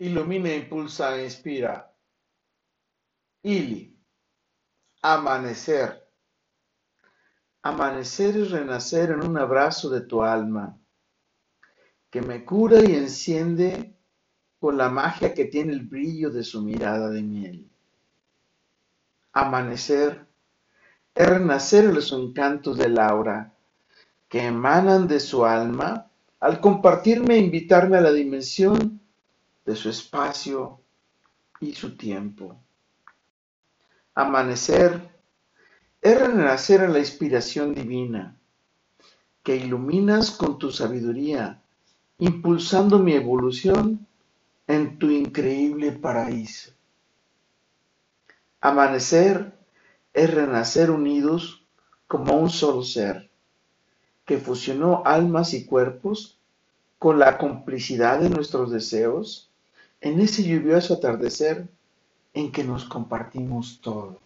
Ilumina, impulsa, inspira. Ili. Amanecer. Amanecer es renacer en un abrazo de tu alma, que me cura y enciende con la magia que tiene el brillo de su mirada de miel. Amanecer es renacer en los encantos de Laura, que emanan de su alma al compartirme e invitarme a la dimensión de su espacio y su tiempo. Amanecer es renacer en la inspiración divina, que iluminas con tu sabiduría, impulsando mi evolución en tu increíble paraíso. Amanecer es renacer unidos como un solo ser, que fusionó almas y cuerpos con la complicidad de nuestros deseos en ese lluvioso atardecer en que nos compartimos todo.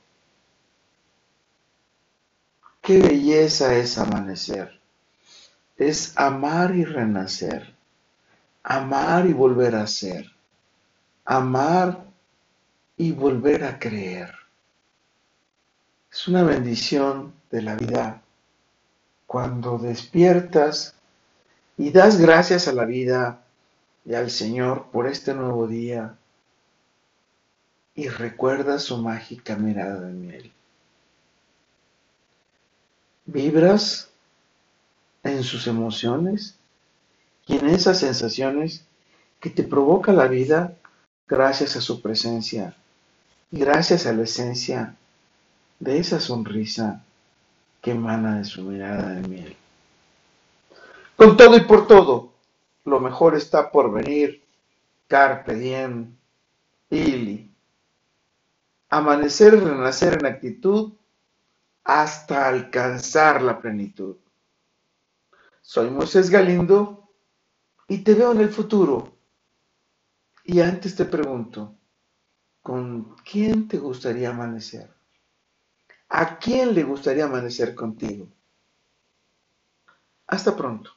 Qué belleza es amanecer. Es amar y renacer. Amar y volver a ser. Amar y volver a creer. Es una bendición de la vida cuando despiertas y das gracias a la vida y al Señor por este nuevo día y recuerda su mágica mirada de miel. Vibras en sus emociones y en esas sensaciones que te provoca la vida gracias a su presencia y gracias a la esencia de esa sonrisa que emana de su mirada de miel. Con todo y por todo, lo mejor está por venir. Carpe diem. Ili. Amanecer y renacer en actitud hasta alcanzar la plenitud. Soy Moisés Galindo y te veo en el futuro. Y antes te pregunto, ¿con quién te gustaría amanecer? ¿A quién le gustaría amanecer contigo? Hasta pronto.